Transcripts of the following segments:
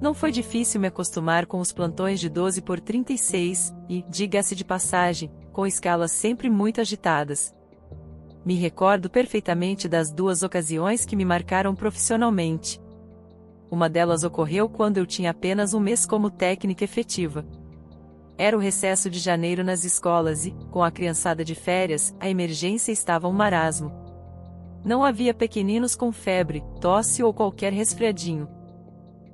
Não foi difícil me acostumar com os plantões de 12 por 36, e, diga-se de passagem, com escalas sempre muito agitadas. Me recordo perfeitamente das duas ocasiões que me marcaram profissionalmente. Uma delas ocorreu quando eu tinha apenas um mês como técnica efetiva. Era o recesso de janeiro nas escolas e, com a criançada de férias, a emergência estava um marasmo. Não havia pequeninos com febre, tosse ou qualquer resfriadinho.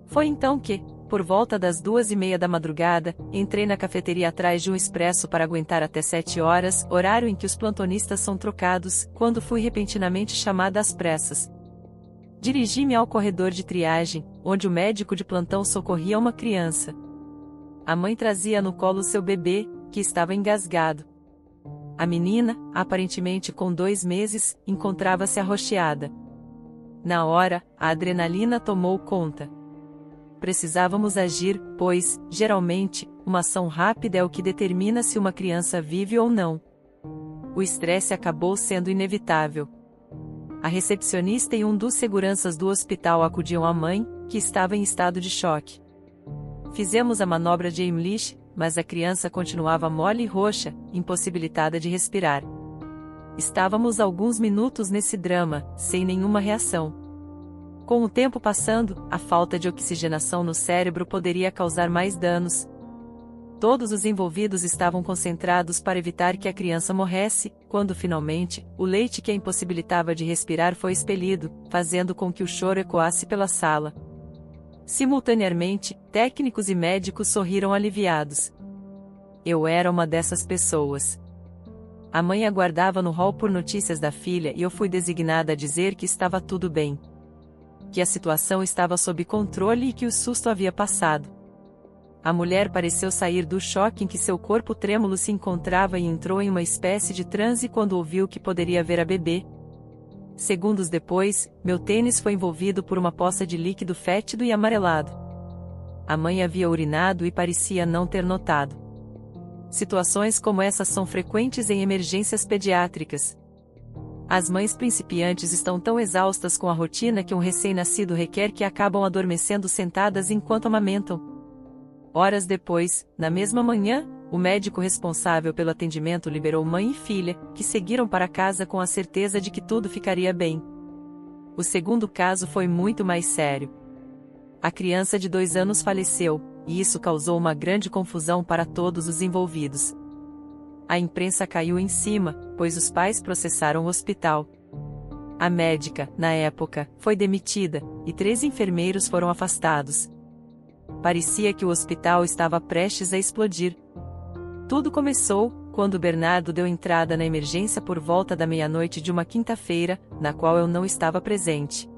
Foi então que, por volta das duas e meia da madrugada, entrei na cafeteria atrás de um expresso para aguentar até sete horas, horário em que os plantonistas são trocados, quando fui repentinamente chamada às pressas. Dirigi-me ao corredor de triagem, onde o médico de plantão socorria uma criança. A mãe trazia no colo seu bebê, que estava engasgado. A menina, aparentemente com dois meses, encontrava-se arroxeada. Na hora, a adrenalina tomou conta. Precisávamos agir, pois, geralmente, uma ação rápida é o que determina se uma criança vive ou não. O estresse acabou sendo inevitável. A recepcionista e um dos seguranças do hospital acudiam à mãe, que estava em estado de choque. Fizemos a manobra de Heimlich, mas a criança continuava mole e roxa, impossibilitada de respirar. Estávamos alguns minutos nesse drama, sem nenhuma reação. Com o tempo passando, a falta de oxigenação no cérebro poderia causar mais danos. Todos os envolvidos estavam concentrados para evitar que a criança morresse, quando finalmente, o leite que a impossibilitava de respirar foi expelido, fazendo com que o choro ecoasse pela sala. Simultaneamente, técnicos e médicos sorriram aliviados. Eu era uma dessas pessoas. A mãe aguardava no hall por notícias da filha e eu fui designada a dizer que estava tudo bem que a situação estava sob controle e que o susto havia passado. A mulher pareceu sair do choque em que seu corpo trêmulo se encontrava e entrou em uma espécie de transe quando ouviu que poderia ver a bebê. Segundos depois, meu tênis foi envolvido por uma poça de líquido fétido e amarelado. A mãe havia urinado e parecia não ter notado. Situações como essas são frequentes em emergências pediátricas, as mães principiantes estão tão exaustas com a rotina que um recém-nascido requer que acabam adormecendo sentadas enquanto amamentam. Horas depois, na mesma manhã, o médico responsável pelo atendimento liberou mãe e filha, que seguiram para casa com a certeza de que tudo ficaria bem. O segundo caso foi muito mais sério. A criança de dois anos faleceu, e isso causou uma grande confusão para todos os envolvidos a imprensa caiu em cima, pois os pais processaram o hospital. A médica, na época, foi demitida, e três enfermeiros foram afastados. Parecia que o hospital estava prestes a explodir. Tudo começou, quando Bernardo deu entrada na emergência por volta da meia-noite de uma quinta-feira, na qual eu não estava presente.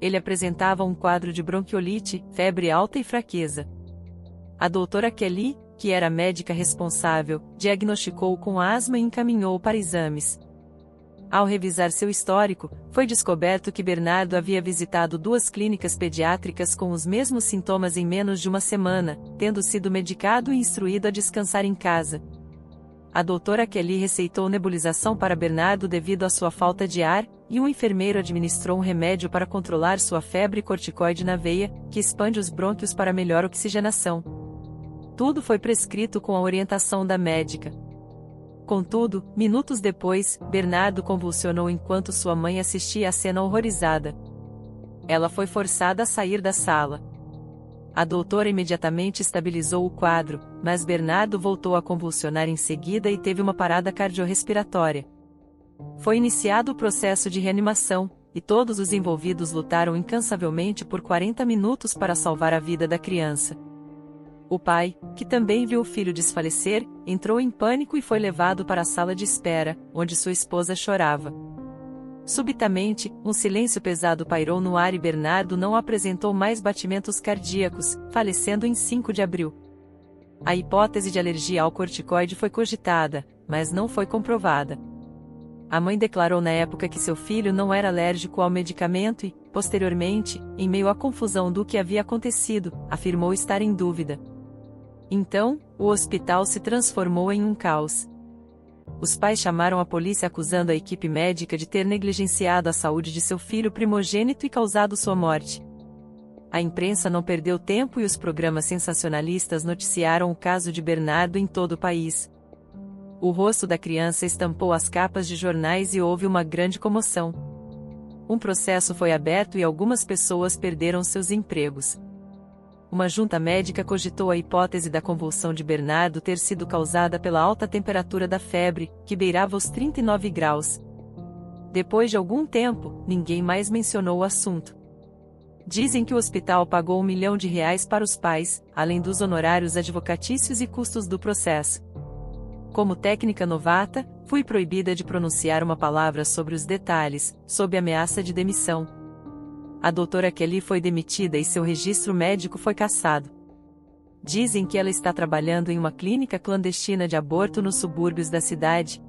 Ele apresentava um quadro de bronquiolite, febre alta e fraqueza. A doutora Kelly, que era médica responsável, diagnosticou com asma e encaminhou para exames. Ao revisar seu histórico, foi descoberto que Bernardo havia visitado duas clínicas pediátricas com os mesmos sintomas em menos de uma semana, tendo sido medicado e instruído a descansar em casa. A doutora Kelly receitou nebulização para Bernardo devido à sua falta de ar, e um enfermeiro administrou um remédio para controlar sua febre corticoide na veia, que expande os brônquios para melhor oxigenação. Tudo foi prescrito com a orientação da médica. Contudo, minutos depois, Bernardo convulsionou enquanto sua mãe assistia à cena horrorizada. Ela foi forçada a sair da sala. A doutora imediatamente estabilizou o quadro, mas Bernardo voltou a convulsionar em seguida e teve uma parada cardiorrespiratória. Foi iniciado o processo de reanimação, e todos os envolvidos lutaram incansavelmente por 40 minutos para salvar a vida da criança. O pai, que também viu o filho desfalecer, entrou em pânico e foi levado para a sala de espera, onde sua esposa chorava. Subitamente, um silêncio pesado pairou no ar e Bernardo não apresentou mais batimentos cardíacos, falecendo em 5 de abril. A hipótese de alergia ao corticoide foi cogitada, mas não foi comprovada. A mãe declarou na época que seu filho não era alérgico ao medicamento e, posteriormente, em meio à confusão do que havia acontecido, afirmou estar em dúvida. Então, o hospital se transformou em um caos. Os pais chamaram a polícia acusando a equipe médica de ter negligenciado a saúde de seu filho primogênito e causado sua morte. A imprensa não perdeu tempo e os programas sensacionalistas noticiaram o caso de Bernardo em todo o país. O rosto da criança estampou as capas de jornais e houve uma grande comoção. Um processo foi aberto e algumas pessoas perderam seus empregos. Uma junta médica cogitou a hipótese da convulsão de Bernardo ter sido causada pela alta temperatura da febre, que beirava os 39 graus. Depois de algum tempo, ninguém mais mencionou o assunto. Dizem que o hospital pagou um milhão de reais para os pais, além dos honorários advocatícios e custos do processo. Como técnica novata, fui proibida de pronunciar uma palavra sobre os detalhes, sob ameaça de demissão. A doutora Kelly foi demitida e seu registro médico foi cassado. Dizem que ela está trabalhando em uma clínica clandestina de aborto nos subúrbios da cidade,